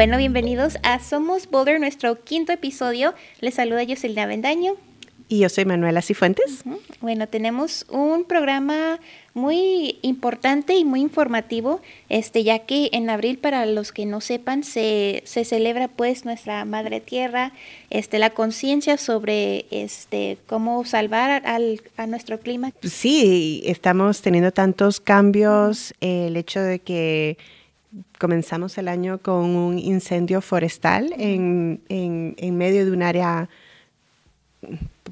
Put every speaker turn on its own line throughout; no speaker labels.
Bueno, bienvenidos a Somos Boulder, nuestro quinto episodio. Les saluda Jocelyn Avendaño.
Y yo soy Manuela Cifuentes.
Bueno, tenemos un programa muy importante y muy informativo, este, ya que en abril, para los que no sepan, se, se celebra pues nuestra Madre Tierra, este, la conciencia sobre este, cómo salvar al, a nuestro clima.
Sí, estamos teniendo tantos cambios, el hecho de que comenzamos el año con un incendio forestal en, en, en medio de un área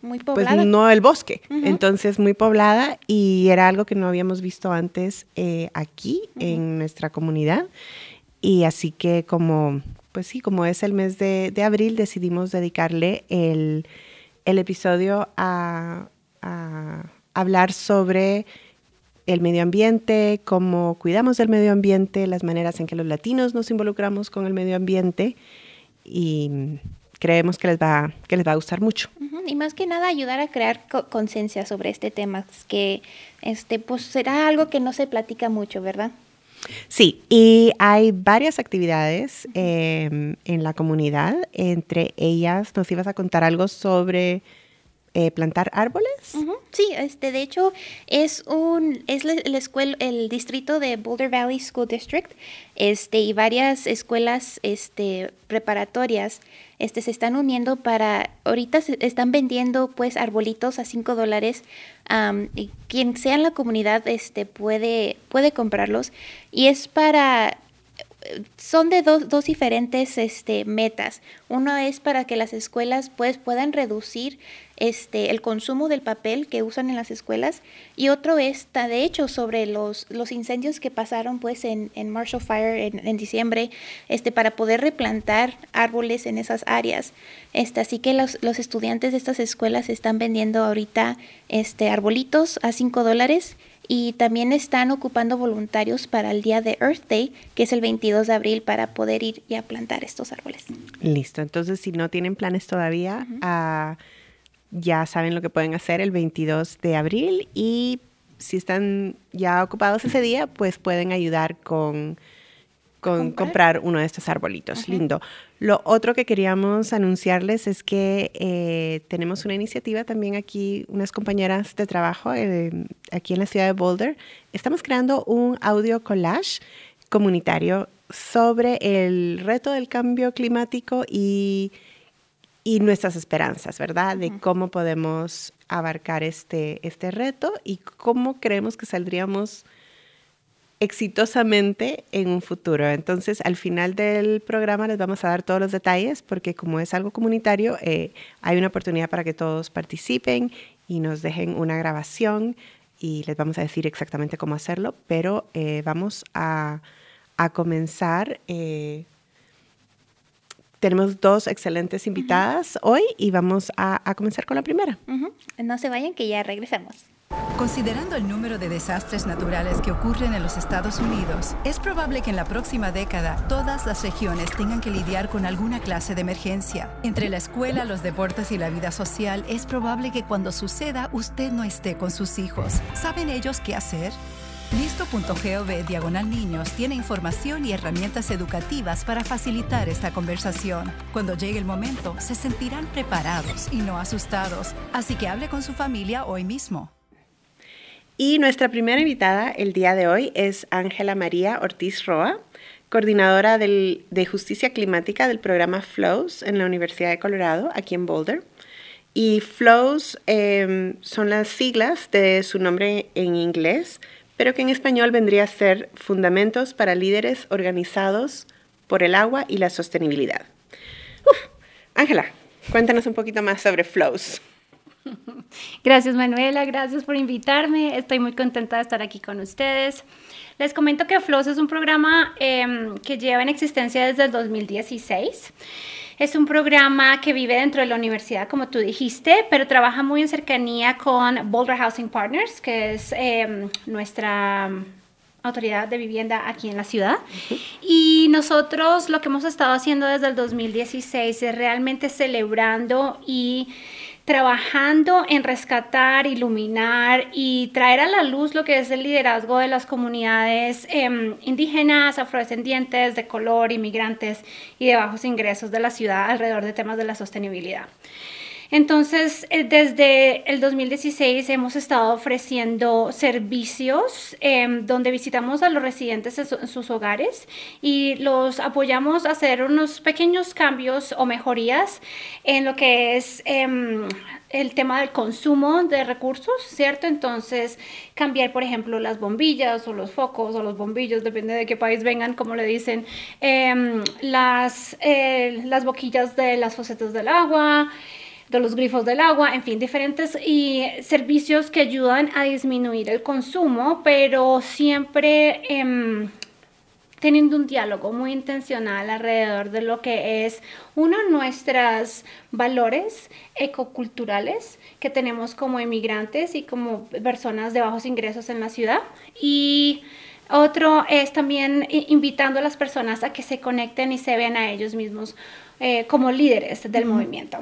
muy
pues
poblada.
no el bosque, entonces muy poblada y era algo que no habíamos visto antes eh, aquí en nuestra comunidad. Y así que como, pues sí, como es el mes de, de abril decidimos dedicarle el, el episodio a, a, hablar sobre el medio ambiente, cómo cuidamos del medio ambiente, las maneras en que los latinos nos involucramos con el medio ambiente y creemos que les va, que les va a gustar mucho.
Y más que nada ayudar a crear co- conciencia sobre este tema, que este, pues será algo que no se platica mucho, ¿verdad?
Sí, y hay varias actividades eh, en la comunidad. Entre ellas, nos ibas a contar algo sobre eh, plantar árboles.
Sí, este, de hecho es un es la, la escuela el distrito de Boulder Valley School District, este y varias escuelas este preparatorias este se están uniendo para ahorita se están vendiendo pues arbolitos a 5 dólares y quien sea en la comunidad este puede puede comprarlos y es para son de dos, dos diferentes este, metas. Uno es para que las escuelas pues, puedan reducir este, el consumo del papel que usan en las escuelas y otro está de hecho sobre los, los incendios que pasaron pues, en, en Marshall Fire en, en diciembre este, para poder replantar árboles en esas áreas. Este, así que los, los estudiantes de estas escuelas están vendiendo ahorita este, arbolitos a 5 dólares y también están ocupando voluntarios para el día de Earth Day, que es el 22 de abril, para poder ir y a plantar estos árboles.
Listo, entonces si no tienen planes todavía, ah, ya saben lo que pueden hacer el 22 de abril y si están ya ocupados ese día, pues pueden ayudar con, con
Comprar.
comprar. uno de estos arbolitos. Lindo. Lo otro que queríamos anunciarles es que eh, tenemos una iniciativa también aquí, unas compañeras de trabajo eh, aquí en la ciudad de Boulder. Estamos creando un audio collage comunitario sobre el reto del cambio climático y, y nuestras esperanzas, ¿verdad? De cómo podemos abarcar este, este reto y cómo creemos que saldríamos exitosamente en un futuro. Entonces, al final del programa les vamos a dar todos los detalles porque como es algo comunitario, eh, hay una oportunidad para que todos participen y nos dejen una grabación y les vamos a decir exactamente cómo hacerlo, pero eh, vamos a, a comenzar. eh, tenemos dos excelentes invitadas hoy y vamos a, a comenzar con la primera.
No se vayan, que ya regresamos.
Considerando el número de desastres naturales que ocurren en los Estados Unidos, es probable que en la próxima década todas las regiones tengan que lidiar con alguna clase de emergencia. Entre la escuela, los deportes y la vida social, es probable que cuando suceda usted no esté con sus hijos. ¿Saben ellos qué hacer? Listo.gov Diagonal Niños tiene información y herramientas educativas para facilitar esta conversación. Cuando llegue el momento, se sentirán preparados y no asustados. Así que hable con su familia hoy mismo.
Y nuestra primera invitada el día de hoy es Ángela María Ortiz Roa, coordinadora de justicia climática del programa FLOWS en la Universidad de Colorado, aquí en Boulder. Y FLOWS eh, son las siglas de su nombre en inglés, pero que en español vendría a ser Fundamentos para Líderes Organizados por el Agua y la Sostenibilidad. Ángela, cuéntanos un poquito más sobre FLOWS.
Gracias Manuela, gracias por invitarme. Estoy muy contenta de estar aquí con ustedes. Les comento que FLOWS es un programa eh, que lleva en existencia desde el 2016. Es un programa que vive dentro de la universidad, como tú dijiste, pero trabaja muy en cercanía con Boulder Housing Partners, que es eh, nuestra autoridad de vivienda aquí en la ciudad. Y nosotros lo que hemos estado haciendo desde el 2016 es realmente celebrando y trabajando en rescatar, iluminar y traer a la luz lo que es el liderazgo de las comunidades em, indígenas, afrodescendientes, de color, inmigrantes y de bajos ingresos de la ciudad alrededor de temas de la sostenibilidad. Entonces, eh, desde el 2016 hemos estado ofreciendo servicios em, donde visitamos a los residentes en, sus hogares y los apoyamos a hacer unos pequeños cambios o mejorías en lo que es em, el tema del consumo de recursos, ¿cierto? Entonces, cambiar, por ejemplo, las bombillas o los focos o los bombillos, depende de qué país vengan, como le dicen, em, las, eh, las boquillas de las fosetas del agua, de los grifos del agua, en fin, diferentes y servicios que ayudan a disminuir el consumo, pero siempre em, teniendo un diálogo muy intencional alrededor de lo que es uno nuestros valores ecoculturales que tenemos como inmigrantes y como personas de bajos ingresos en la ciudad y otro es también invitando a las personas a que se conecten y se vean a ellos mismos eh, como líderes del movimiento.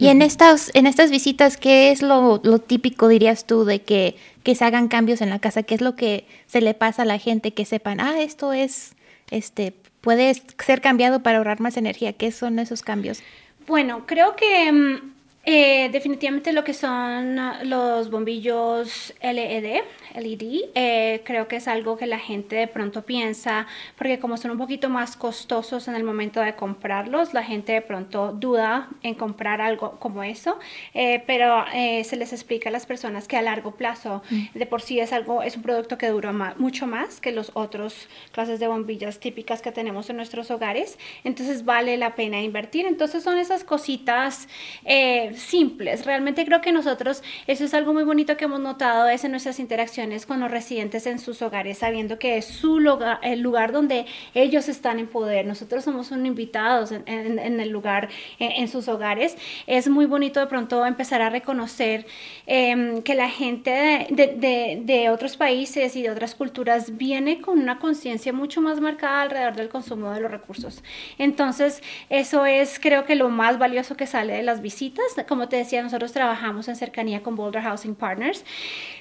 Y en estas, en estas visitas, ¿qué es lo, típico, dirías tú, de que, que, se hagan cambios en la casa? ¿Qué es lo que se le pasa a la gente que sepan, ah, esto es, este, puede ser cambiado para ahorrar más energía? ¿Qué son esos cambios?
Bueno, creo que mm, eh, definitivamente lo que son los bombillos LED LED, eh, creo que es algo que la gente de pronto piensa, porque como son un poquito más costosos en el momento de comprarlos, la gente de pronto duda en comprar algo como eso, eh, pero eh, se les explica a las personas que a largo plazo mm. de por sí es algo, es un producto que dura mucho más que los otros clases de bombillas típicas que tenemos en nuestros hogares, entonces vale la pena invertir. Entonces son esas cositas simples. Realmente creo que nosotros, eso es algo muy bonito que hemos notado, es en nuestras interacciones con los residentes en sus hogares, sabiendo que es su lugar, el lugar donde ellos están en poder. Nosotros somos un invitados en, el lugar, en, sus hogares. Es muy bonito de pronto empezar a reconocer em, que la gente de, de, otros países y de otras culturas viene con una conciencia mucho más marcada alrededor del consumo de los recursos. Entonces, eso es creo que lo más valioso que sale de las visitas. Como te decía, nosotros trabajamos en cercanía con Boulder Housing Partners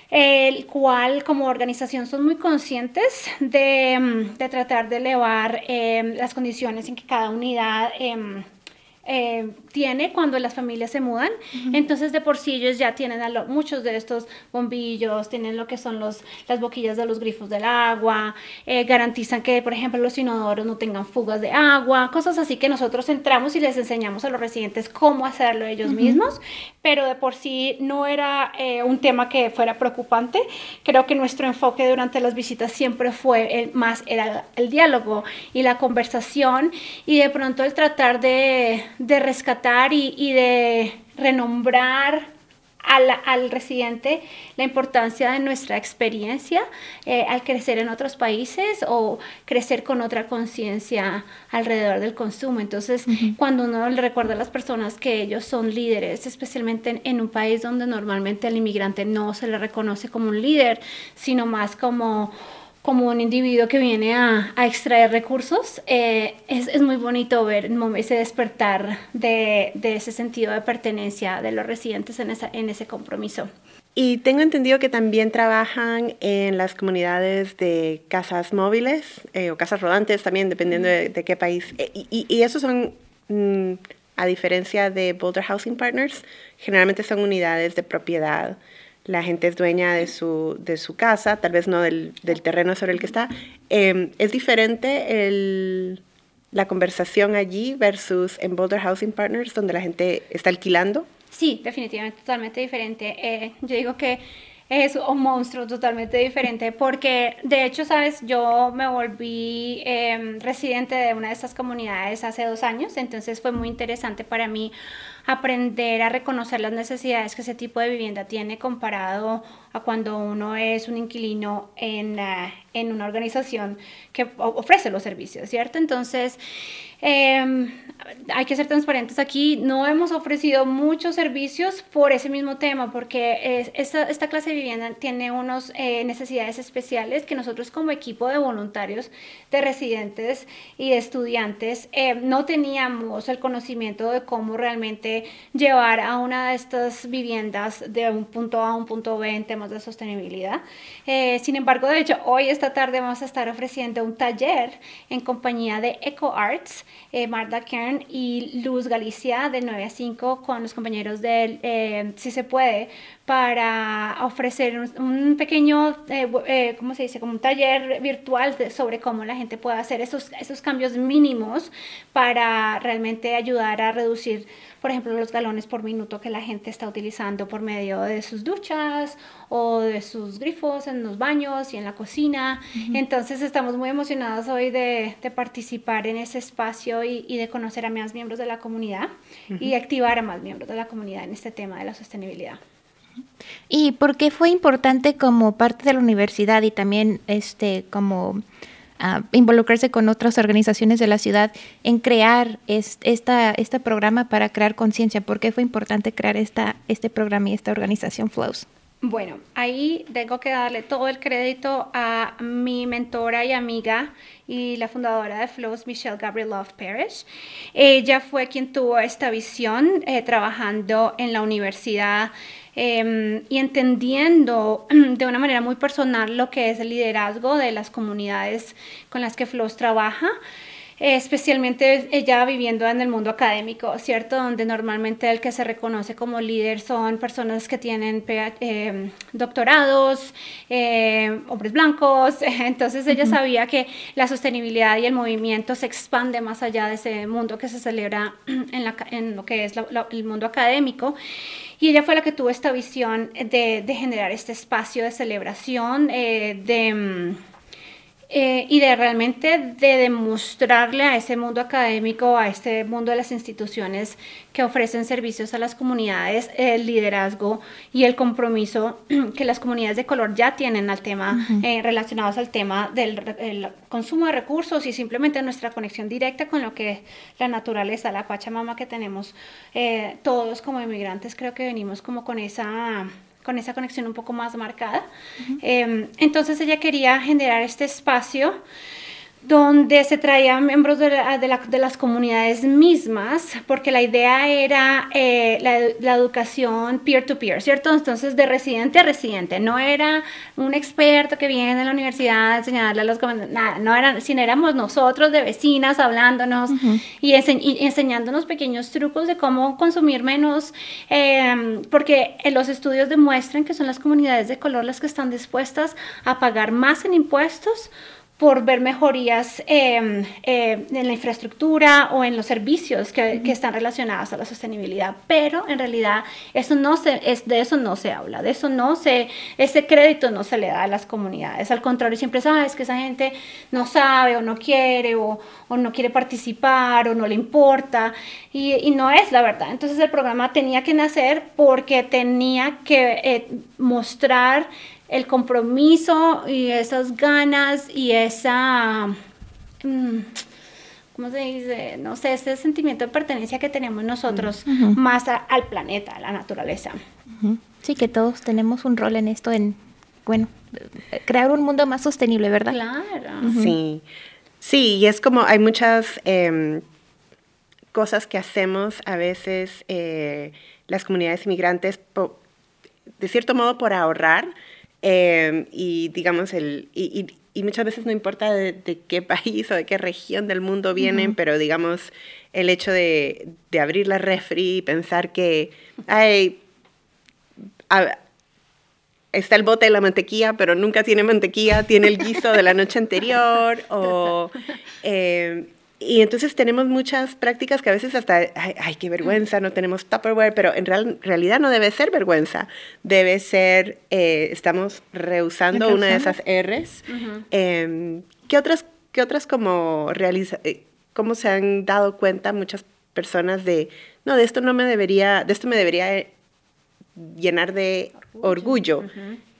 el cual como organización son muy conscientes de, mm, tratar de elevar em, las condiciones en que cada unidad em, eh, tiene cuando las familias se mudan. Entonces, de por sí ellos ya tienen muchos de estos bombillos, tienen lo que son los, las boquillas de los grifos del agua, eh, garantizan que, por ejemplo, los inodoros no tengan fugas de agua, cosas así que nosotros entramos y les enseñamos a los residentes cómo hacerlo ellos mismos, pero de por sí no era eh, un tema que fuera preocupante. Creo que nuestro enfoque durante las visitas siempre fue el, más era el diálogo y la conversación y de pronto el tratar de de rescatar y, de renombrar al, residente la importancia de nuestra experiencia eh, al crecer en otros países o crecer con otra conciencia alrededor del consumo. Entonces, cuando uno le recuerda a las personas que ellos son líderes, especialmente en, un país donde normalmente al inmigrante no se le reconoce como un líder, sino más como como un individuo que viene a, extraer recursos, eh, es, muy bonito ver ese despertar de, ese sentido de pertenencia de los residentes en, esa, en ese compromiso.
Y tengo entendido que también trabajan en las comunidades de casas móviles eh, o casas rodantes también, dependiendo de, qué país. Eh, y, y, esos son, mm, a diferencia de Boulder Housing Partners, generalmente son unidades de propiedad la gente es dueña de su, de su casa, tal vez no del, del terreno sobre el que está. Em, ¿Es diferente la conversación allí versus en Boulder Housing Partners, donde la gente está alquilando?
Sí, definitivamente, totalmente diferente. Eh, yo digo que es un monstruo totalmente diferente porque de hecho, sabes, yo me volví em, residente de una de estas comunidades hace dos años, entonces fue muy interesante para mí aprender a reconocer las necesidades que ese tipo de vivienda tiene comparado a cuando uno es un inquilino en, en una organización que ofrece los servicios, ¿cierto? Entonces, eh, hay que ser transparentes aquí, no hemos ofrecido muchos servicios por ese mismo tema, porque esta, esta, clase de vivienda tiene unas eh, necesidades especiales que nosotros como equipo de voluntarios, de residentes y de estudiantes, eh, no teníamos el conocimiento de cómo realmente llevar a una de estas viviendas de un punto A a un punto B en temas de sostenibilidad. Eh, sin embargo, de hecho, hoy esta tarde vamos a estar ofreciendo un taller en compañía de Eco Arts, eh, Marta Kern y Luz Galicia de 9 a 5 con los compañeros de eh, Si se puede para ofrecer un, pequeño, eh, ¿cómo se dice? Como un taller virtual sobre cómo la gente puede hacer esos, esos cambios mínimos para realmente ayudar a reducir por ejemplo, los galones por minuto que la gente está utilizando por medio de sus duchas o de sus grifos en los baños y en la cocina. Entonces estamos muy emocionados hoy de, participar en ese espacio y, de conocer a más miembros de la comunidad y activar a más miembros de la comunidad en este tema de la sostenibilidad.
¿Y por qué fue importante como parte de la universidad y también este como involucrarse con otras organizaciones de la ciudad en crear esta, este programa para crear conciencia. ¿Por qué fue importante crear esta, este programa y esta organización Flows?
Bueno, ahí tengo que darle todo el crédito a mi mentora y amiga y la fundadora de Flows, Michelle Gabriel Love Parrish. Ella fue quien tuvo esta visión eh, trabajando en la universidad Em, y entendiendo de una manera muy personal lo que es el liderazgo de las comunidades con las que Flows trabaja especialmente ella viviendo en el mundo académico, ¿cierto? Donde normalmente el que se reconoce como líder son personas que tienen em, doctorados, em, hombres blancos, entonces ella sabía que la sostenibilidad y el movimiento se expande más allá de ese mundo que se celebra en, la, en lo que es el mundo académico. Y ella fue la que tuvo esta visión de, generar este espacio de celebración, eh, de mm, eh, y de realmente de demostrarle a ese mundo académico, a este mundo de las instituciones que ofrecen servicios a las comunidades, el liderazgo y el compromiso que las comunidades de color ya tienen al tema, eh, relacionados al tema del consumo de recursos y simplemente nuestra conexión directa con lo que es la naturaleza, la Pachamama que tenemos eh, todos como inmigrantes, creo que venimos como con esa con esa conexión un poco más marcada. Em, entonces ella quería generar este espacio donde se traían miembros de, de, las comunidades mismas, porque la idea era eh, la, educación peer-to-peer, ¿cierto? Entonces, de residente a residente, no era un experto que viene de la universidad a enseñarle a los nada, no eran, sino éramos nosotros de vecinas hablándonos y, enseñándonos pequeños trucos de cómo consumir menos, em, porque los estudios demuestran que son las comunidades de color las que están dispuestas a pagar más en impuestos por ver mejorías em, em, en la infraestructura o en los servicios que, que, están relacionados a la sostenibilidad. Pero en realidad eso no se, es, de eso no se habla, de eso no se, ese crédito no se le da a las comunidades. Al contrario, siempre sabes que esa gente no sabe o no quiere o, o no quiere participar o no le importa y, y, no es la verdad. Entonces el programa tenía que nacer porque tenía que eh, mostrar el compromiso y esas ganas y esa, mm, ¿cómo se dice? No sé, ese sentimiento de pertenencia que tenemos nosotros más al planeta, a la naturaleza.
Sí, que todos tenemos un rol en esto, en, bueno, crear un mundo más sostenible, ¿verdad?
Claro.
Sí, sí, y es como hay muchas em, cosas que hacemos a veces eh, las comunidades inmigrantes, de cierto modo por ahorrar, Em, y digamos, el, y, y, muchas veces no importa de, qué país o de qué región del mundo vienen, pero digamos, el hecho de, de, abrir la refri y pensar que, ay, está el bote de la mantequilla, pero nunca tiene mantequilla, tiene el guiso de la noche anterior, o... Eh, y entonces tenemos muchas prácticas que a veces hasta, ay, qué vergüenza, no tenemos Tupperware, pero en realidad no debe ser vergüenza, debe ser, eh, estamos rehusando una de esas R's. Em, ¿qué, otras, ¿Qué otras como realiza, eh, cómo se han dado cuenta muchas personas de, no, de esto no me debería, de esto me debería eh, llenar de orgullo?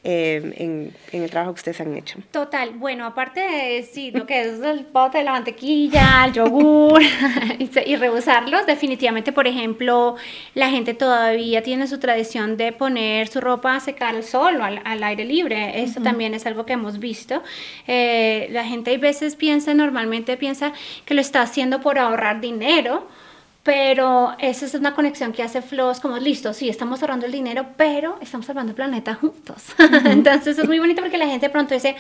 Em, en, el trabajo que ustedes han hecho.
Total, bueno, aparte de sí, lo que es el bote de la mantequilla, el yogur y, rehusarlos, definitivamente, por ejemplo, la gente todavía tiene su tradición de poner su ropa a secar al sol o al, aire libre. Eso también es algo que hemos visto. Eh, la gente a veces piensa, normalmente piensa que lo está haciendo por ahorrar dinero pero esa es una conexión que hace Flows como listo, sí, estamos ahorrando el dinero, pero estamos salvando el planeta juntos. Entonces es muy bonito porque la gente pronto dice,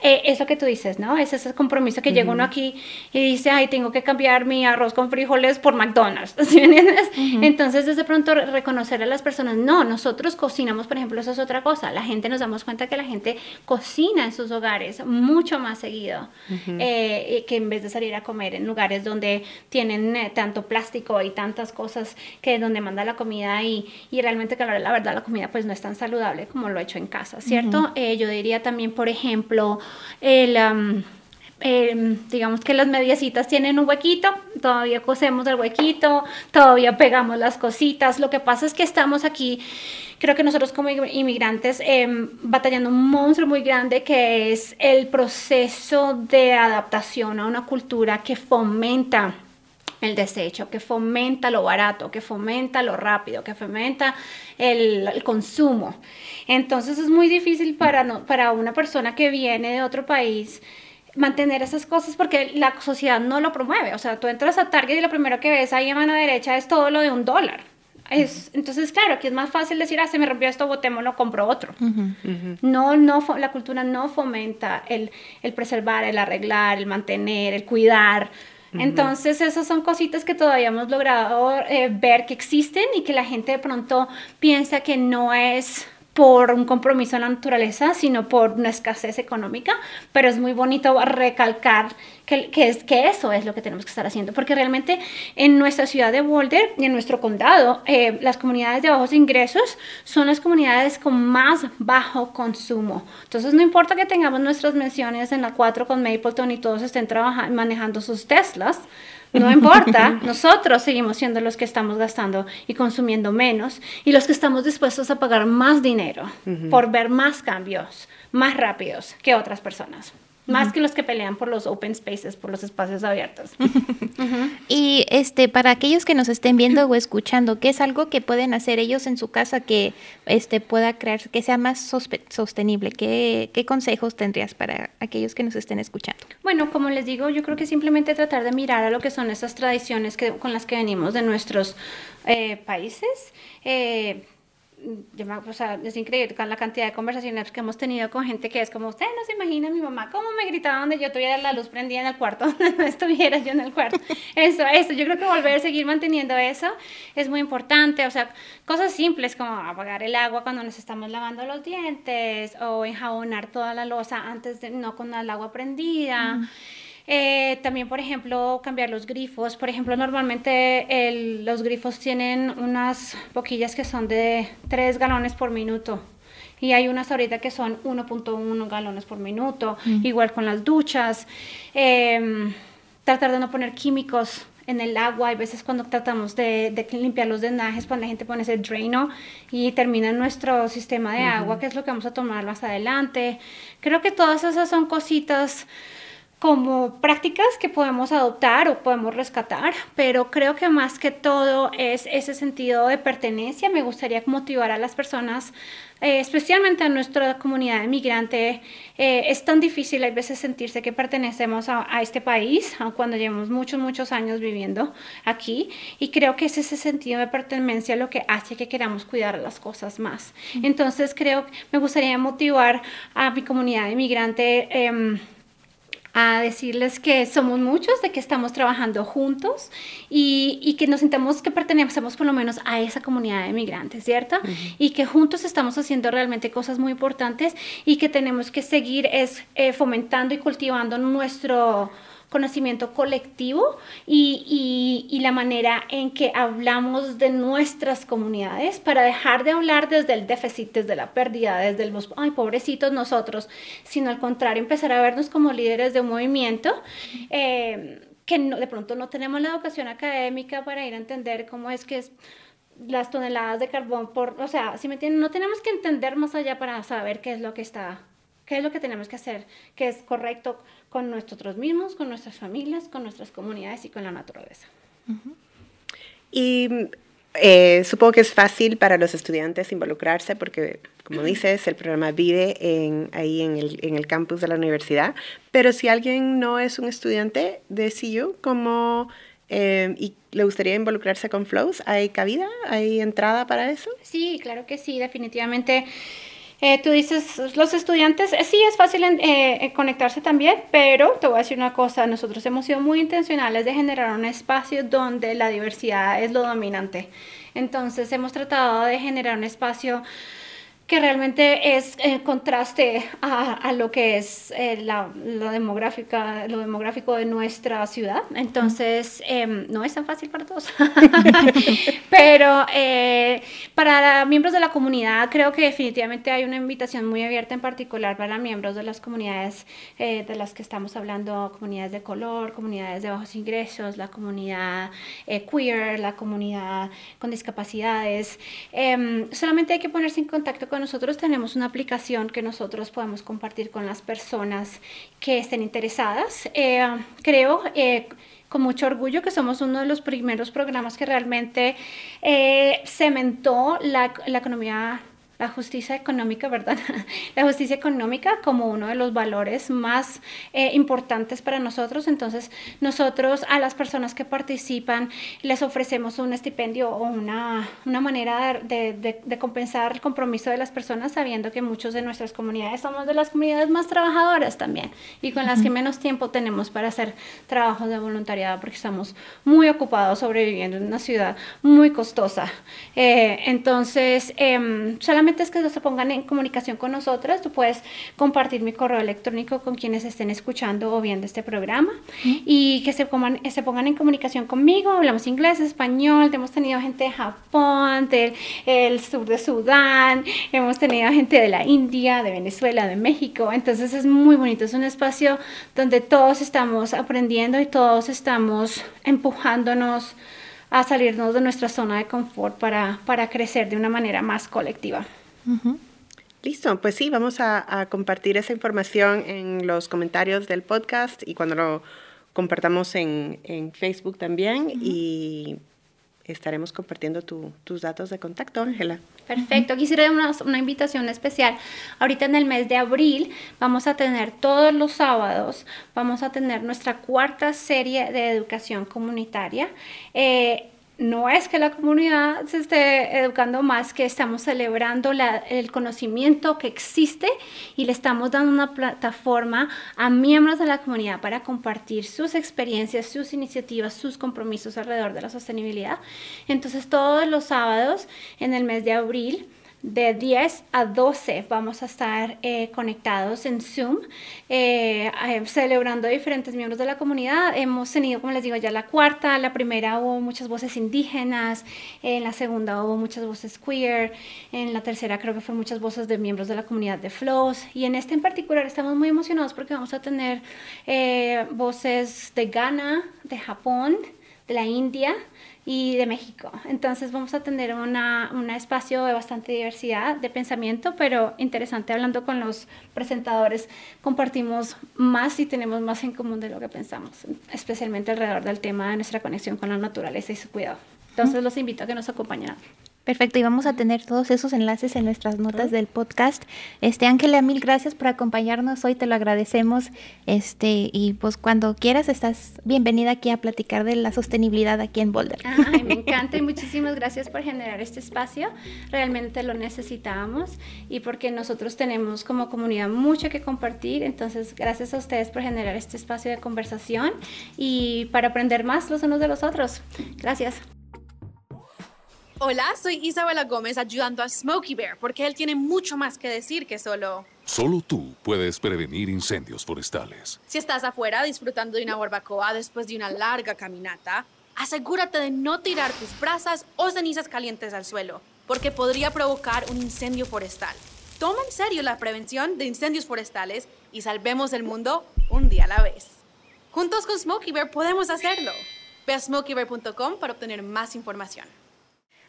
eh, es lo que tú dices, ¿no? Es ese compromiso que llega uno aquí y dice, ay, tengo que cambiar mi arroz con frijoles por McDonald's, ¿sí entiendes? Entonces, desde pronto, reconocer a las personas, no, nosotros cocinamos, por ejemplo, eso es otra cosa. La gente nos damos cuenta que la gente cocina en sus hogares mucho más seguido eh, que en vez de salir a comer en lugares donde tienen eh, tanto plástico y tantas cosas que donde manda la comida y, y realmente, claro, la verdad, la comida pues no es tan saludable como lo he hecho en casa, ¿cierto? yo diría también, por ejemplo, Em, digamos que las mediecitas tienen un huequito, todavía cosemos el huequito, todavía pegamos las cositas. Lo que pasa es que estamos aquí, creo que nosotros como inmigrantes, em, batallando un monstruo muy grande que es el proceso de adaptación a una cultura que fomenta el desecho, que fomenta lo barato, que fomenta lo rápido, que fomenta el, consumo. Entonces es muy difícil para, no, para una persona que viene de otro país mantener esas cosas porque la sociedad no lo promueve. O sea, tú entras a Target y lo primero que ves ahí a mano derecha es todo lo de un dólar. Es, entonces, claro, aquí es más fácil decir, ah, se me rompió esto, lo compro otro. No, no, la cultura no fomenta el, el preservar, el arreglar, el mantener, el cuidar. Entonces, esas son cositas que todavía hemos logrado eh, ver que existen y que la gente de pronto piensa que no es por un compromiso a la naturaleza, sino por una escasez económica, pero es muy bonito recalcar que, que, es, que eso es lo que tenemos que estar haciendo, porque realmente en nuestra ciudad de Boulder y en nuestro condado, eh, las comunidades de bajos ingresos son las comunidades con más bajo consumo. Entonces, no importa que tengamos nuestras menciones en la 4 con Mapleton y todos estén trabajando, manejando sus Teslas, no importa, nosotros seguimos siendo los que estamos gastando y consumiendo menos y los que estamos dispuestos a pagar más dinero por ver más cambios más rápidos que otras personas. Más que los que pelean por los open spaces, por los espacios abiertos.
Y este, para aquellos que nos estén viendo o escuchando, ¿qué es algo que pueden hacer ellos en su casa que este, pueda crear, que sea más sostenible? ¿Qué, ¿Qué, consejos tendrías para aquellos que nos estén escuchando?
Bueno, como les digo, yo creo que simplemente tratar de mirar a lo que son esas tradiciones que, con las que venimos de nuestros eh, países. Eh, o sea, es increíble con la cantidad de conversaciones que hemos tenido con gente que es como, usted no se imagina mi mamá cómo me gritaba donde yo tuviera la luz prendida en el cuarto, donde no estuviera yo en el cuarto. Eso, eso, yo creo que volver a seguir manteniendo eso es muy importante, o sea, cosas simples como apagar el agua cuando nos estamos lavando los dientes o enjabonar toda la losa antes de, no con el agua prendida. Eh, también, por ejemplo, cambiar los grifos. Por ejemplo, normalmente los grifos tienen unas boquillas que son de 3 galones por minuto. Y hay unas ahorita que son 1.1 galones por minuto. Igual con las duchas. Em, tratar de no poner químicos en el agua. Hay veces cuando tratamos de, limpiar los drenajes, cuando la gente pone ese draino y termina nuestro sistema de agua, que es lo que vamos a tomar más adelante. Creo que todas esas son cositas como prácticas que podemos adoptar o podemos rescatar, pero creo que más que todo es ese sentido de pertenencia. Me gustaría motivar a las personas, eh, especialmente a nuestra comunidad inmigrante. Eh, es tan difícil a veces sentirse que pertenecemos a, este país, aun cuando llevamos muchos, muchos años viviendo aquí, y creo que es ese sentido de pertenencia lo que hace que queramos cuidar las cosas más. Entonces creo que me gustaría motivar a mi comunidad inmigrante. Eh, a decirles que somos muchos, de que estamos trabajando juntos y, que nos sintamos que pertenecemos por lo menos a esa comunidad de migrantes, ¿cierto? Y que juntos estamos haciendo realmente cosas muy importantes y que tenemos que seguir es, eh, fomentando y cultivando nuestro conocimiento colectivo y, y, la manera en que hablamos de nuestras comunidades para dejar de hablar desde el déficit, desde la pérdida, desde el, ay, pobrecitos nosotros, sino al contrario, empezar a vernos como líderes de un movimiento. Eh, que de pronto no tenemos la educación académica para ir a entender cómo es que es las toneladas de carbón por, o sea, si me entienden, no tenemos que entender más allá para saber qué es lo que está ¿Qué es lo que tenemos que hacer? Que es correcto con nosotros mismos, con nuestras familias, con nuestras comunidades y con la naturaleza.
Y eh, supongo que es fácil para los estudiantes involucrarse porque, como dices, el programa vive en, ahí en el, en el, campus de la universidad. Pero si alguien no es un estudiante de CIU, ¿cómo eh, y le gustaría involucrarse con Flows, ¿hay cabida? ¿Hay entrada para eso?
Sí, claro que sí, definitivamente. Eh, tú dices, los estudiantes, eh, sí es fácil eh, conectarse también, pero te voy a decir una cosa, nosotros hemos sido muy intencionales de generar un espacio donde la diversidad es lo dominante. Entonces hemos tratado de generar un espacio que realmente es el contraste a, a, lo que es eh, la, lo, demográfica, lo demográfico de nuestra ciudad. Entonces, eh, no es tan fácil para todos. Pero eh, para miembros de la comunidad, creo que definitivamente hay una invitación muy abierta, en particular para miembros de las comunidades eh, de las que estamos hablando, comunidades de color, comunidades de bajos ingresos, la comunidad eh, queer, la comunidad con discapacidades. Em, solamente hay que ponerse en contacto con nosotros tenemos una aplicación que nosotros podemos compartir con las personas que estén interesadas. Eh, creo eh, con mucho orgullo que somos uno de los primeros programas que realmente eh, cementó la, la economía la justicia económica, ¿verdad? La justicia económica como uno de los valores más eh, importantes para nosotros. Entonces, nosotros a las personas que participan les ofrecemos un estipendio o una, una manera de, de, de, compensar el compromiso de las personas, sabiendo que muchos de nuestras comunidades somos de las comunidades más trabajadoras también y con las que menos tiempo tenemos para hacer trabajos de voluntariado porque estamos muy ocupados sobreviviendo en una ciudad muy costosa. Eh, entonces, eh, solamente es que se pongan en comunicación con nosotras. Tú puedes compartir mi correo electrónico con quienes estén escuchando o viendo este programa y que se pongan, se pongan en comunicación conmigo. Hablamos inglés, español, hemos tenido gente de Japón, del el sur de Sudán, hemos tenido gente de la India, de Venezuela, de México. Entonces es muy bonito, es un espacio donde todos estamos aprendiendo y todos estamos empujándonos a salirnos de nuestra zona de confort para, para crecer de una manera más colectiva.
Listo, pues sí, vamos a, a, compartir esa información en los comentarios del podcast y cuando lo compartamos en, en Facebook también uh -huh. y estaremos compartiendo tu, tus datos de contacto, Ángela.
Perfecto, quisiera una, una, invitación especial. Ahorita en el mes de abril vamos a tener todos los sábados, vamos a tener nuestra cuarta serie de educación comunitaria. Eh, no es que la comunidad se esté educando más, que estamos celebrando el conocimiento que existe y le estamos dando una plataforma a miembros de la comunidad para compartir sus experiencias, sus iniciativas, sus compromisos alrededor de la sostenibilidad. Entonces todos los sábados en el mes de abril de 10 a 12 vamos a estar eh, conectados en Zoom, eh, eh, celebrando diferentes miembros de la comunidad. Hemos tenido, como les digo, ya la cuarta, la primera hubo muchas voces indígenas, en la segunda hubo muchas voces queer, en la tercera creo que fueron muchas voces de miembros de la comunidad de Flows, y en este en particular estamos muy emocionados porque vamos a tener voces de Ghana, de Japón, de la India, y de México. Entonces vamos a tener una, un espacio de bastante diversidad de pensamiento, pero interesante hablando con los presentadores, compartimos más y tenemos más en común de lo que pensamos, especialmente alrededor del tema de nuestra conexión con la naturaleza y su cuidado. Entonces los invito a que nos acompañen.
Perfecto, y vamos a tener todos esos enlaces en nuestras notas del podcast. Este, Ángela, mil gracias por acompañarnos hoy, te lo agradecemos. Este, y pues cuando quieras estás bienvenida aquí a platicar de la sostenibilidad aquí en Boulder.
Ay, me encanta y muchísimas gracias por generar este espacio. Realmente lo necesitábamos y porque nosotros tenemos como comunidad mucho que compartir. Entonces, gracias a ustedes por generar este espacio de conversación y para aprender más los unos de los otros. Gracias.
Hola, soy Isabela Gómez ayudando a Smokey Bear porque él tiene mucho más que decir que solo...
Solo tú puedes prevenir incendios forestales.
Si estás afuera disfrutando de una barbacoa después de una larga caminata, asegúrate de no tirar tus brasas o cenizas calientes al suelo, porque podría provocar un incendio forestal. Toma en serio la prevención de incendios forestales y salvemos el mundo un día a la vez. Juntos con Smokey Bear podemos hacerlo. Ve a smokeybear.com para obtener más información.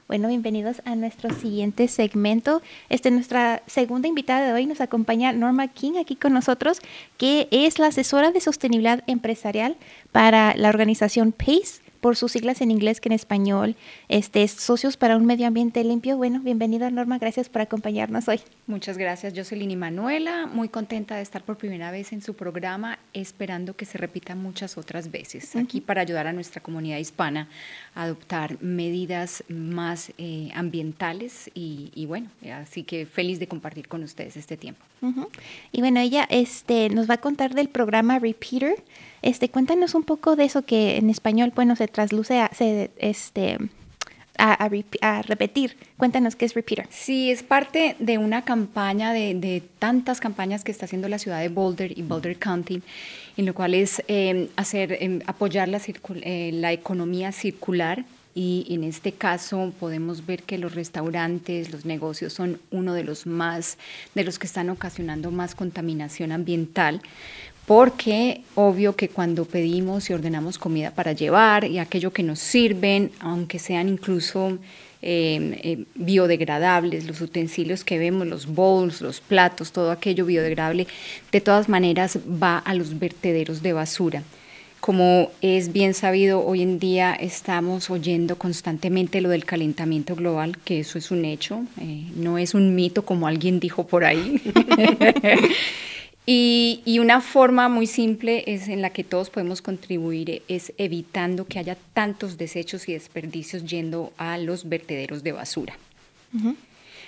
Bueno, bienvenidos a nuestro siguiente segmento. Este, nuestra segunda invitada de hoy nos acompaña Norma King aquí con nosotros, que es la asesora de sostenibilidad empresarial para la organización PACE, por sus siglas en inglés que en español, este, Socios para un Medio Ambiente Limpio. Bueno, bienvenida Norma, gracias por acompañarnos hoy.
Muchas gracias, Jocelyn y Manuela, muy contenta de estar por primera vez en su programa, esperando que se repita muchas otras veces, aquí para ayudar a nuestra comunidad hispana a adoptar medidas más eh, ambientales y, bueno, así que feliz de compartir con ustedes este tiempo.
Y bueno, ella este, nos va a contar del programa Repeater. Este, cuéntanos un poco de eso que en español, bueno, se trasluce a, se, este, a, repetir. Cuéntanos qué es Repeater.
Sí, es parte de una campaña, de, tantas campañas que está haciendo la ciudad de Boulder y Boulder County, en lo cual es em, hacer, em, apoyar la, eh, la economía circular y en este caso podemos ver que los restaurantes, los negocios son uno de los más, de los que están ocasionando más contaminación ambiental, porque obvio que cuando pedimos y ordenamos comida para llevar y aquello que nos sirven, aunque sean incluso em, eh, biodegradables, los utensilios que vemos, los bowls, los platos, todo aquello biodegradable, de todas maneras va a los vertederos de basura. Como es bien sabido, hoy en día estamos oyendo constantemente lo del calentamiento global, que eso es un hecho, eh, no es un mito como alguien dijo por ahí. Y, una forma muy simple es en la que todos podemos contribuir es evitando que haya tantos desechos y desperdicios yendo a los vertederos de basura.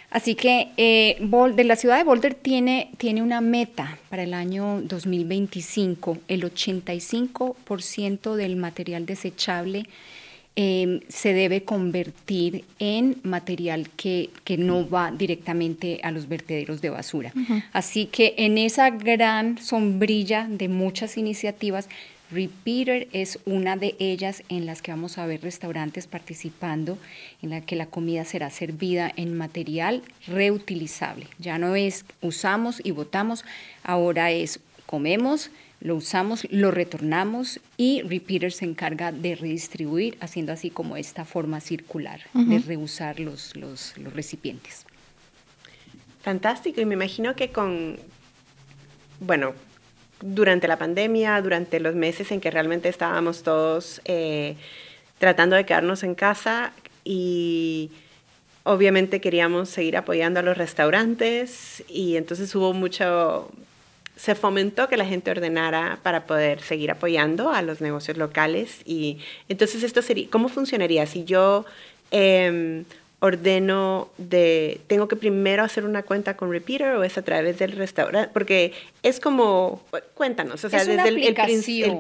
Así que eh, de la ciudad de Boulder tiene, tiene una meta para el año 2025. El 85% del material desechable Em, se debe convertir en material que, no va directamente a los vertederos de basura. Así que en esa gran sombrilla de muchas iniciativas, Repeater es una de ellas en las que vamos a ver restaurantes participando, en la que la comida será servida en material reutilizable. Ya no es usamos y botamos, ahora es comemos, lo usamos, lo retornamos y Repeater se encarga de redistribuir, haciendo así como esta forma circular de reusar los, los, recipientes.
Fantástico, y me imagino que con, bueno, durante la pandemia, durante los meses en que realmente estábamos todos eh, tratando de quedarnos en casa y obviamente queríamos seguir apoyando a los restaurantes y entonces hubo mucho, se fomentó que la gente ordenara para poder seguir apoyando a los negocios locales. Y entonces esto sería, ¿cómo funcionaría si yo em, ordeno de, tengo que primero hacer una cuenta con Repeater o es a través del restaurante? Porque es como, cuéntanos, o sea, desde el, el,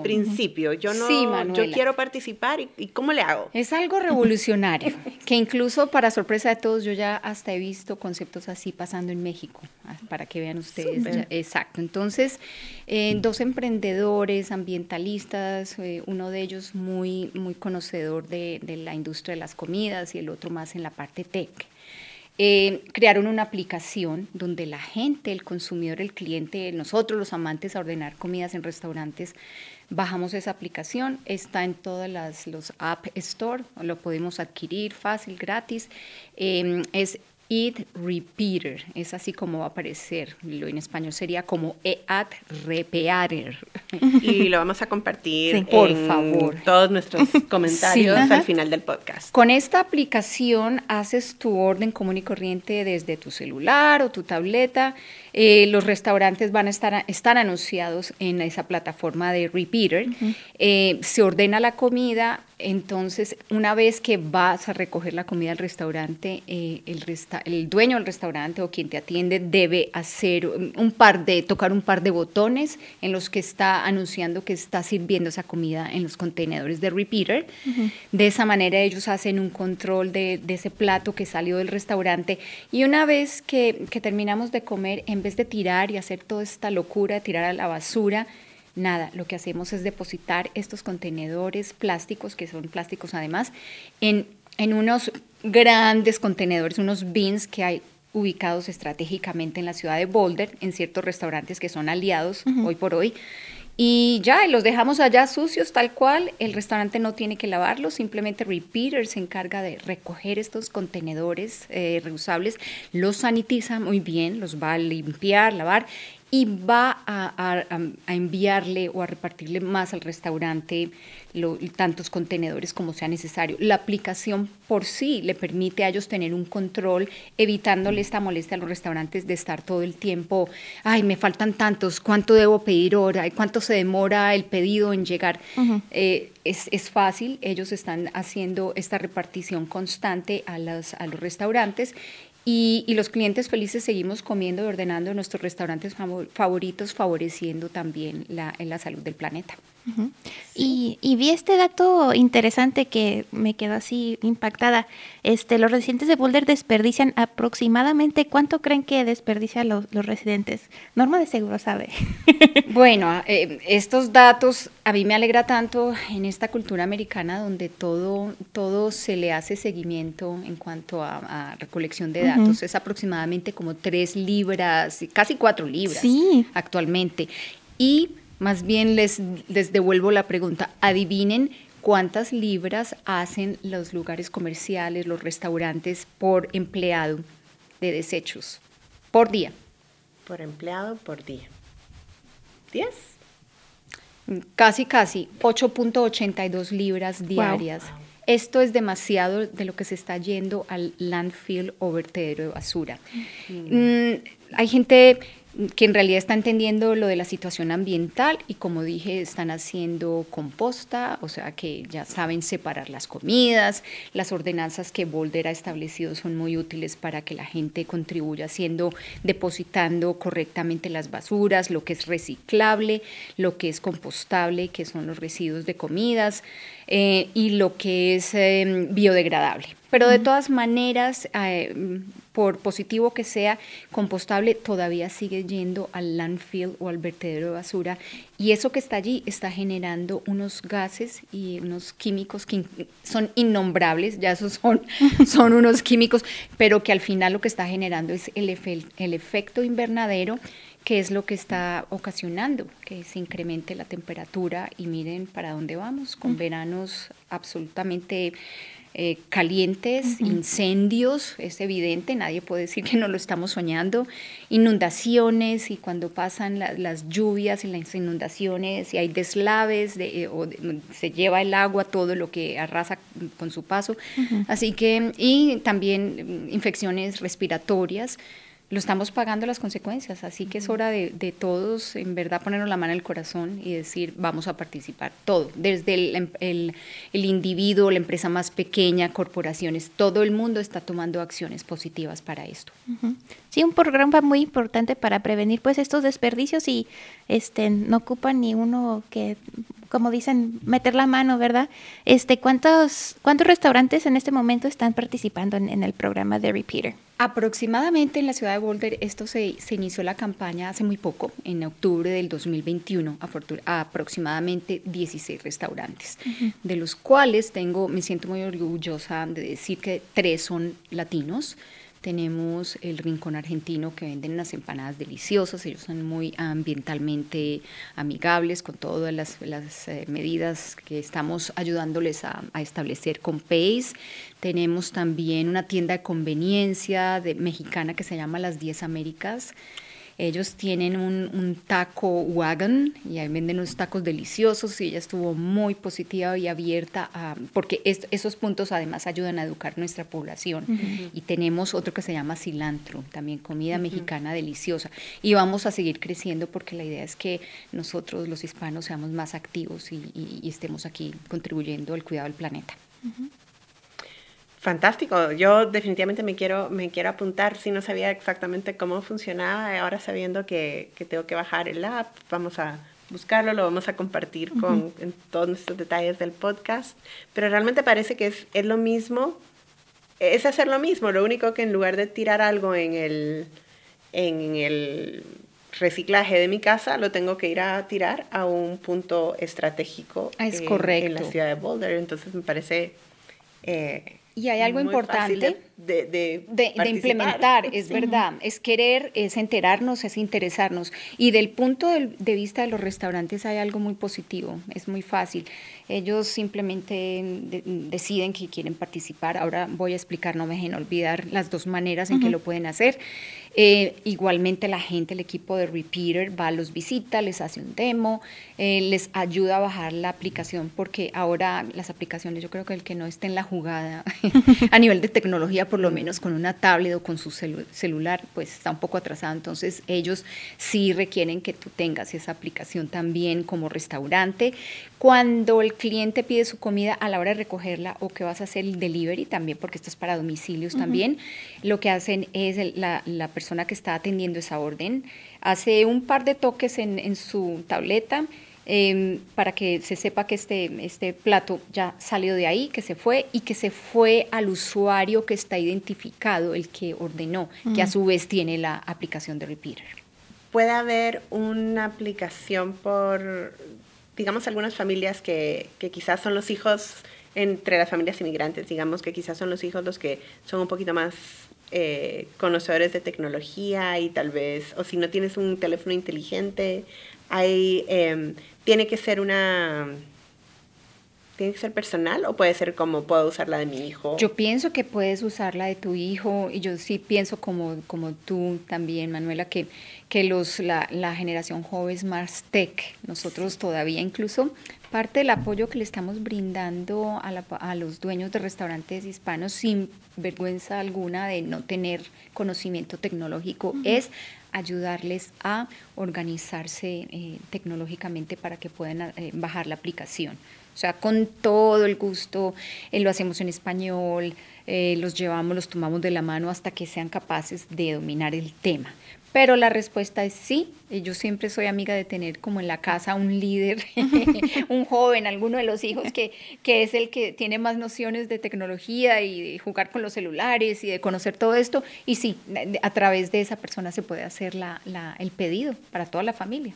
principio, yo no, yo quiero participar y, ¿cómo le hago?
Es algo revolucionario, que incluso para sorpresa de todos, yo ya hasta he visto conceptos así pasando en México, ah, para que vean ustedes. exacto, entonces, eh, dos emprendedores ambientalistas, eh, uno de ellos muy, muy conocedor de, de la industria de las comidas y el otro más en la parte tech. Eh, crearon una aplicación donde la gente, el consumidor, el cliente, nosotros los amantes a ordenar comidas en restaurantes, bajamos esa aplicación, está en todas las los App Store, lo podemos adquirir fácil, gratis. Eh, es Eat Repeater, es así como va a aparecer, lo en español sería como Eat Repeater.
Y lo vamos a compartir por favor. todos nuestros comentarios al final del podcast.
Con esta aplicación haces tu orden común y corriente desde tu celular o tu tableta. Eh, los restaurantes van a estar están anunciados en esa plataforma de Repeater. Eh, se ordena la comida, entonces, una vez que vas a recoger la comida al restaurante, eh, el, el, dueño del restaurante o quien te atiende debe hacer un par de, tocar un par de botones en los que está anunciando que está sirviendo esa comida en los contenedores de repeater. De esa manera ellos hacen un control de, ese plato que salió del restaurante y una vez que, que terminamos de comer, en vez de tirar y hacer toda esta locura, tirar a la basura, Nada, lo que hacemos es depositar estos contenedores plásticos, que son plásticos además, en, en unos grandes contenedores, unos bins que hay ubicados estratégicamente en la ciudad de Boulder, en ciertos restaurantes que son aliados hoy por hoy. Y ya, los dejamos allá sucios tal cual, el restaurante no tiene que lavarlos, simplemente Repeater se encarga de recoger estos contenedores eh, reusables, los sanitiza muy bien, los va a limpiar, lavar y va a, enviarle o a repartirle más al restaurante tantos contenedores como sea necesario. La aplicación por sí le permite a ellos tener un control, evitándole esta molestia a los restaurantes de estar todo el tiempo, ay, me faltan tantos, ¿cuánto debo pedir ahora? ¿Cuánto se demora el pedido en llegar? Eh, es, es, fácil, ellos están haciendo esta repartición constante a, las, a los restaurantes y, los clientes felices seguimos comiendo y ordenando en nuestros restaurantes favoritos, favoreciendo también la, la salud del planeta.
Y, vi este dato interesante que me quedó así impactada. Este, los residentes de Boulder desperdician aproximadamente cuánto creen que desperdician los, residentes. Norma de seguro sabe.
bueno, eh, estos datos a mí me alegra tanto en esta cultura americana donde todo, todo se le hace seguimiento en cuanto a, recolección de datos. Es aproximadamente como tres libras, casi cuatro libras actualmente. Y más bien les, les devuelvo la pregunta, adivinen cuántas libras hacen los lugares comerciales, los restaurantes por empleado de desechos por día.
Por empleado por día. ¿10?
Casi, casi, 8.82 libras diarias. Esto es demasiado de lo que se está yendo al landfill o vertedero de basura. Mm, hay gente que en realidad está entendiendo lo de la situación ambiental y como dije, están haciendo composta, o sea que ya saben separar las comidas, las ordenanzas que Boulder ha establecido son muy útiles para que la gente contribuya haciendo, depositando correctamente las basuras, lo que es reciclable, lo que es compostable, que son los residuos de comidas, eh, y lo que es em, biodegradable. Pero de todas maneras, eh, por positivo que sea, compostable todavía sigue yendo al landfill o al vertedero de basura y eso que está allí está generando unos gases y unos químicos que son innombrables, ya esos son, son unos químicos, pero que al final lo que está generando es el, el efecto invernadero que es lo que está ocasionando que se incremente la temperatura y miren para dónde vamos, con veranos absolutamente eh, calientes, incendios, es evidente, nadie puede decir que no lo estamos soñando, inundaciones y cuando pasan las lluvias y las inundaciones y hay deslaves de, eh, o se lleva el agua, todo lo que arrasa con su paso. Así que, y también mm, infecciones respiratorias lo estamos pagando las consecuencias, así que es hora de, todos, en verdad, ponernos la mano en el corazón y decir, vamos a participar, todo, desde el, el, individuo, la empresa más pequeña, corporaciones, todo el mundo está tomando acciones positivas para esto.
Sí, un programa muy importante para prevenir pues estos desperdicios y este no ocupan ni uno que como dicen, meter la mano, ¿verdad? Este, ¿cuántos, ¿Cuántos restaurantes en este momento están participando en, el programa de Repeater?
Aproximadamente en la ciudad de Boulder, esto se, se, inició la campaña hace muy poco, en octubre del 2021, aproximadamente 16 restaurantes, de los cuales tengo, me siento muy orgullosa de decir que tres son latinos, tenemos el Rincón Argentino que venden unas empanadas deliciosas, ellos son muy ambientalmente amigables con todas las, eh, medidas que estamos ayudándoles a, establecer con PACE. Tenemos también una tienda de conveniencia de, mexicana que se llama Las 10 Américas. Ellos tienen un, taco wagon y ahí venden unos tacos deliciosos y ella estuvo muy positiva y abierta a, porque esos puntos además ayudan a educar nuestra población. Y tenemos otro que se llama cilantro, también comida mexicana deliciosa. Y vamos a seguir creciendo porque la idea es que nosotros los hispanos seamos más activos y, estemos aquí contribuyendo al cuidado del planeta.
Fantástico. Yo definitivamente me quiero, me quiero apuntar. Si no sabía exactamente cómo funcionaba, ahora sabiendo que, que tengo que bajar el app, vamos a buscarlo, lo vamos a compartir con en todos nuestros detalles del podcast. Pero realmente parece que es, es, lo mismo, es hacer lo mismo, lo único que en lugar de tirar algo en el, en el reciclaje de mi casa, lo tengo que ir a tirar a un punto estratégico
es correcto.
en la ciudad de Boulder. Entonces me parece... Eh,
y hay algo importante de, implementar, es verdad, es querer, es enterarnos, es interesarnos. Y del punto de, vista de los restaurantes hay algo muy positivo, es muy fácil. Ellos simplemente deciden que quieren participar. Ahora voy a explicar, no me dejen olvidar las dos maneras en que lo pueden hacer. Eh, igualmente la gente, el equipo de Repeater va, los visita, les hace un demo, eh, les ayuda a bajar la aplicación porque ahora las aplicaciones, yo creo que el que no esté en la jugada a nivel de tecnología, por lo menos con una tablet o con su celular, pues está un poco atrasado. Entonces ellos sí requieren que tú tengas esa aplicación también como restaurante. Cuando el cliente pide su comida a la hora de recogerla o que vas a hacer el delivery también, porque esto es para domicilios también, lo que hacen es la, la persona que está atendiendo esa orden hace un par de toques en, su tableta em, para que se sepa que este, este plato ya salió de ahí, que se fue y que se fue al usuario que está identificado, el que ordenó, que a su vez tiene la aplicación de Repeater.
Puede haber una aplicación por, digamos, algunas familias que, que quizás son los hijos entre las familias inmigrantes, digamos que quizás son los hijos los que son un poquito más eh, conocedores de tecnología y tal vez, o si no tienes un teléfono inteligente, hay, em, tiene que ser una, tiene que ser personal o puede ser como puedo usar la de mi hijo.
Yo pienso que puedes usar la de tu hijo y yo sí pienso como, como tú también, Manuela, que, que los, la, la generación joven es más tech. Nosotros todavía incluso parte del apoyo que le estamos brindando a, a los dueños de restaurantes hispanos sin vergüenza alguna de no tener conocimiento tecnológico, es ayudarles a organizarse eh, tecnológicamente para que puedan eh, bajar la aplicación. O sea, con todo el gusto, eh, lo hacemos en español, los llevamos, los tomamos de la mano hasta que sean capaces de dominar el tema. Pero la respuesta es sí. Yo siempre soy amiga de tener como en la casa un líder, un joven, alguno de los hijos que, que es el que tiene más nociones de tecnología y de jugar con los celulares y de conocer todo esto. Y sí, a través de esa persona se puede hacer la, la, el pedido para toda la familia.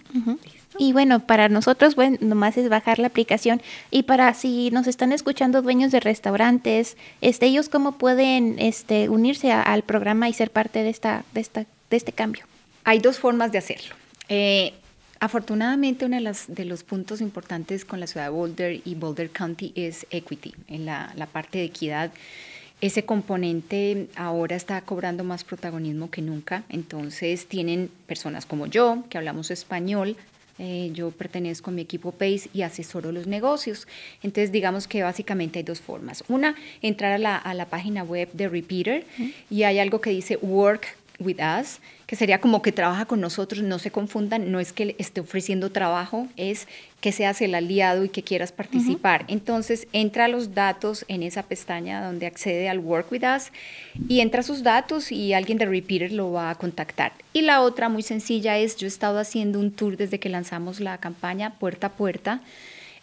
Y bueno, para nosotros, bueno, nomás es bajar la aplicación. Y para si nos están escuchando dueños de restaurantes, este, ellos cómo pueden este, unirse al programa y ser parte de esta, de esta de este cambio?
Hay dos formas de hacerlo. Eh, afortunadamente, uno de, las, de, los puntos importantes con la ciudad de Boulder y Boulder County es equity, en la, la parte de equidad. Ese componente ahora está cobrando más protagonismo que nunca, entonces tienen personas como yo, que hablamos español, eh, yo pertenezco a mi equipo PACE y asesoro los negocios. Entonces, digamos que básicamente hay dos formas. Una, entrar a la, a la página web de Repeater y hay algo que dice Work with us, que sería como que trabaja con nosotros, no se confundan, no es que esté ofreciendo trabajo, es que seas el aliado y que quieras participar. Entonces, entra los datos en esa pestaña donde accede al Work with Us y entra sus datos y alguien de Repeater lo va a contactar. Y la otra muy sencilla es, yo he estado haciendo un tour desde que lanzamos la campaña puerta a puerta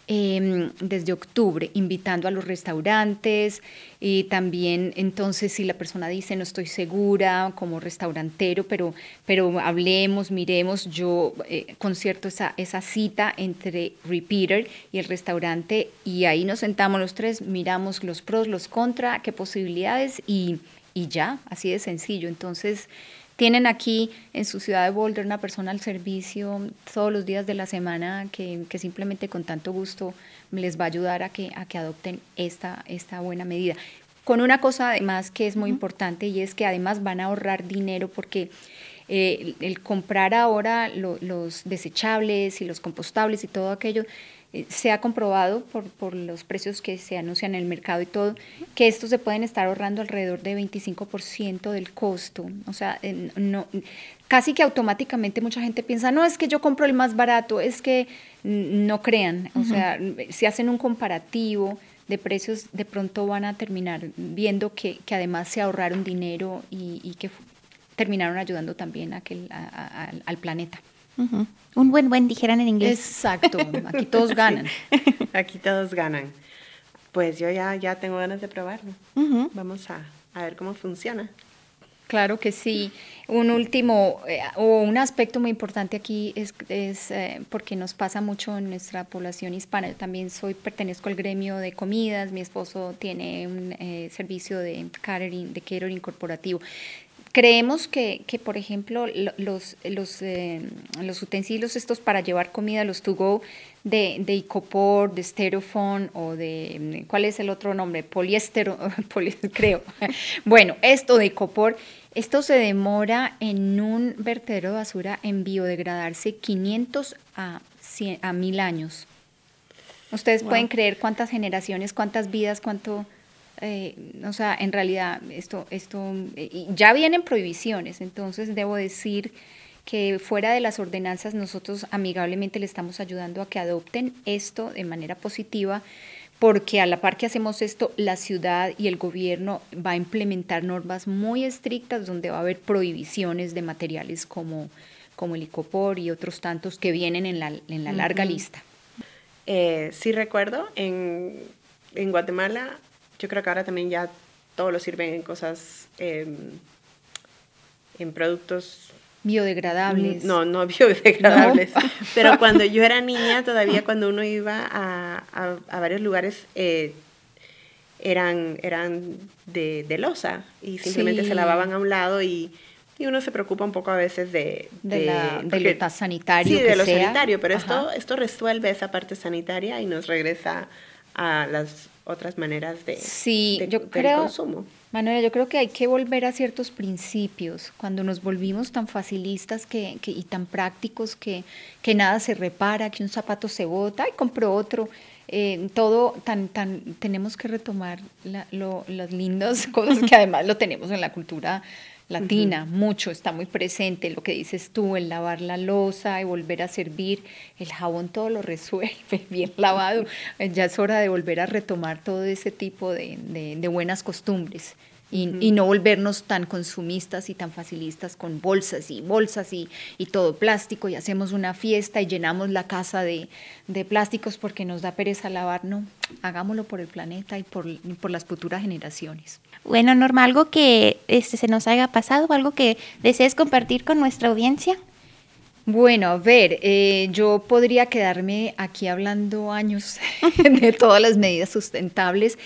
Em, desde octubre, invitando a los restaurantes y también entonces si la persona dice no estoy segura como restaurantero, pero, pero hablemos, miremos, yo eh, concierto esa, esa cita entre Repeater y el restaurante y ahí nos sentamos los tres, miramos los pros, los contra, qué posibilidades y, y ya, así de sencillo. Entonces, tienen aquí en su ciudad de Boulder una persona al servicio todos los días de la semana que, simplemente con tanto gusto les va a ayudar a que, a que adopten esta, esta buena medida. Con una cosa además que es muy importante y es que además van a ahorrar dinero porque eh, el, comprar ahora los desechables y los compostables y todo aquello eh, se ha comprobado por, por, los precios que se anuncian en el mercado y todo, que estos se pueden estar ahorrando alrededor de 25% del costo. O sea, no, casi que automáticamente mucha gente piensa, no, es que yo compro el más barato, es que no crean. O sea, si hacen un comparativo de precios, de pronto van a terminar viendo que, que además se ahorraron dinero y, y que terminaron ayudando también a que, al planeta.
Un buen buen dijeran en inglés.
Exacto, aquí todos ganan.
aquí todos ganan. Pues yo ya, ya tengo ganas de probarlo. Vamos a, a, ver cómo funciona.
Claro que sí. Un último eh, o un aspecto muy importante aquí es, es eh, porque nos pasa mucho en nuestra población hispana. Yo también soy pertenezco al gremio de comidas. Mi esposo tiene un eh, servicio de catering, de catering corporativo. Creemos que, que por ejemplo, los, los, eh, los, utensilios estos para llevar comida, los to go de, de Icopor, de Stereophone o de, ¿cuál es el otro nombre? Poliéster, creo. bueno, esto de Icopor Esto se demora en un vertedero de basura en biodegradarse 500 a, 100, a 1000 años. Ustedes pueden creer cuántas generaciones, cuántas vidas, cuánto... Eh, o sea, en realidad esto, esto eh, ya vienen prohibiciones, entonces debo decir que fuera de las ordenanzas nosotros amigablemente le estamos ayudando a que adopten esto de manera positiva porque a la par que hacemos esto, la ciudad y el gobierno va a implementar normas muy estrictas donde va a haber prohibiciones de materiales como, como el icopor y otros tantos que vienen en la, en la larga lista.
Eh, sí recuerdo, en, en, Guatemala, yo creo que ahora también ya todo lo sirven en cosas, em, en productos
Biodegradables.
No, no biodegradables. Pero cuando yo era niña, todavía cuando uno iba a, a, varios lugares, eh, eran, eran de, de, losa y simplemente se lavaban a un lado y, y, uno se preocupa un poco a veces de...
De, la, lo sanitario.
Sí, de lo sanitario, pero esto, esto resuelve esa parte sanitaria y nos regresa a las otras maneras de,
sí, yo creo, consumo. Manuela, yo creo que hay que volver a ciertos principios. Cuando nos volvimos tan facilistas que, que, y tan prácticos que, que nada se repara, que un zapato se bota y compro otro. Eh, todo tan, tan, tenemos que retomar la, lo, las lindas cosas que además lo tenemos en la cultura latina, mucho, está muy presente lo que dices tú, el lavar la losa y volver a servir, el jabón todo lo resuelve, bien lavado, ya es hora de volver a retomar todo ese tipo de, de buenas costumbres y, no volvernos tan consumistas y tan facilistas con bolsas y bolsas y, y, todo plástico y hacemos una fiesta y llenamos la casa de, de, plásticos porque nos da pereza lavar. No, hagámoslo por el planeta y por, por las futuras generaciones.
Bueno, Norma, algo que este, se nos haya pasado, algo que desees compartir con nuestra audiencia.
Bueno, a ver, eh, yo podría quedarme aquí hablando años de todas las medidas sustentables.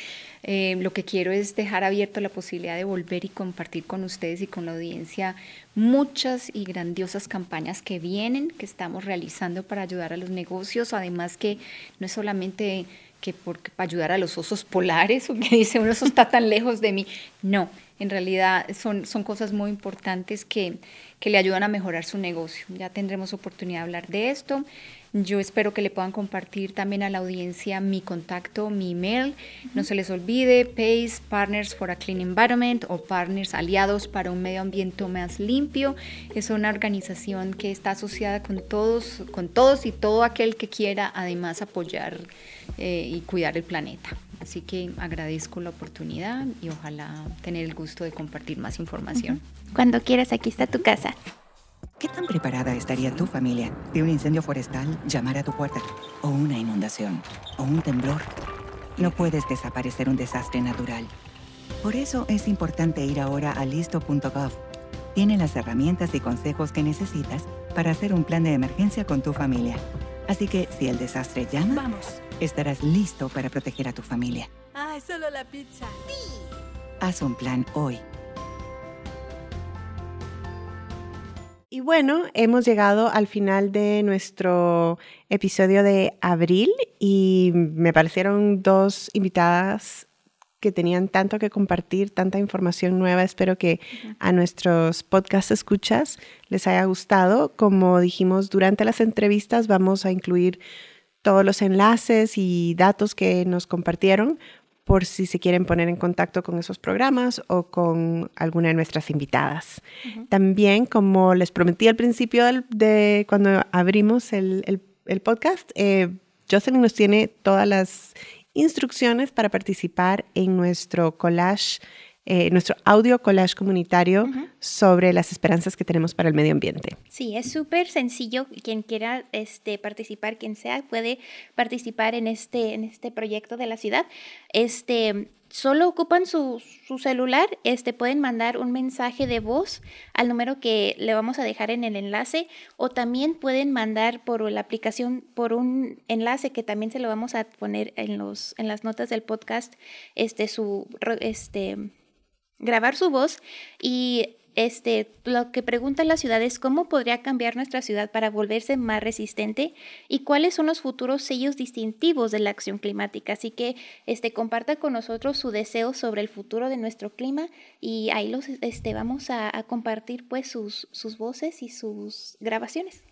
Eh, lo que quiero es dejar abierto la posibilidad de volver y compartir con ustedes y con la audiencia muchas y grandiosas campañas que vienen, que estamos realizando para ayudar a los negocios, además que no es solamente que porque para ayudar a los osos polares o que dice uno eso está tan lejos de mí, no, en realidad son, son cosas muy importantes que, que le ayudan a mejorar su negocio. Ya tendremos oportunidad de hablar de esto. Yo espero que le puedan compartir también a la audiencia mi contacto, mi email. No se les olvide, PACE, Partners for a Clean Environment o Partners Aliados para un Medio Ambiente más limpio. Es una organización que está asociada con todos, con todos y todo aquel que quiera además apoyar eh, y cuidar el planeta. Así que agradezco la oportunidad y ojalá tener el gusto de compartir más información.
Cuando quieras, aquí está tu casa.
¿Qué tan preparada estaría tu familia de un incendio forestal llamar a tu puerta? ¿O una inundación? ¿O un temblor? No puedes desaparecer un desastre natural. Por eso es importante ir ahora a listo.gov. Tiene las herramientas y consejos que necesitas para hacer un plan de emergencia con tu familia. Así que si el desastre llama, Vamos. estarás listo para proteger a tu familia.
Ah, solo la pizza. Sí.
Haz un plan hoy.
Bueno, hemos llegado al final de nuestro episodio de abril y me parecieron dos invitadas que tenían tanto que compartir, tanta información nueva. Espero que a nuestros podcast escuchas les haya gustado. Como dijimos durante las entrevistas, vamos a incluir todos los enlaces y datos que nos compartieron por si se quieren poner en contacto con esos programas o con alguna de nuestras invitadas. También, como les prometí al principio de cuando abrimos el, podcast, eh, Jocelyn nos tiene todas las instrucciones para participar en nuestro collage eh, nuestro audio collage comunitario sobre las esperanzas que tenemos para el medio ambiente.
Sí, es súper sencillo. Quien quiera este, participar, quien sea, puede participar en este, en este proyecto de la ciudad. Este, solo ocupan su, su, celular, este, pueden mandar un mensaje de voz al número que le vamos a dejar en el enlace o también pueden mandar por la aplicación, por un enlace que también se lo vamos a poner en, los, en las notas del podcast, este, su, este, grabar su voz y este, lo que pregunta la ciudad es cómo podría cambiar nuestra ciudad para volverse más resistente y cuáles son los futuros sellos distintivos de la acción climática. Así que este, comparta con nosotros su deseo sobre el futuro de nuestro clima y ahí los este, vamos a, compartir pues sus, sus voces y sus grabaciones.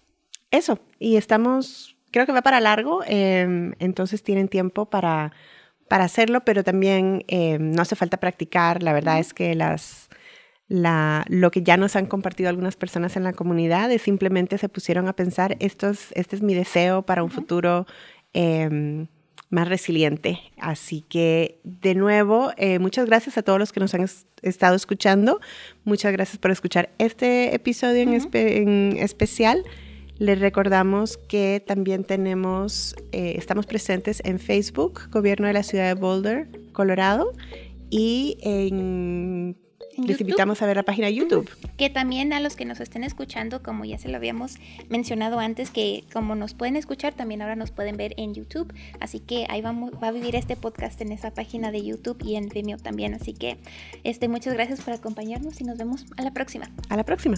Eso, y estamos, creo que va para largo, em, entonces tienen tiempo para, para hacerlo, pero también em, no hace falta practicar. La verdad es que las la, lo que ya nos han compartido algunas personas en la comunidad es simplemente se pusieron a pensar, esto es, este es mi deseo para un futuro em, más resiliente. Así que, de nuevo, eh, muchas gracias a todos los que nos han estado escuchando. Muchas gracias por escuchar este episodio en, en, especial. Les recordamos que también tenemos, eh, estamos presentes en Facebook, Gobierno de la Ciudad de Boulder, Colorado, y en les invitamos a ver la página de YouTube.
Que también a los que nos estén escuchando, como ya se lo habíamos mencionado antes, que como nos pueden escuchar, también ahora nos pueden ver en YouTube. Así que ahí vamos, va a vivir este podcast en esa página de YouTube y en Vimeo también. Así que este, muchas gracias por acompañarnos y nos vemos a la próxima.
A la próxima.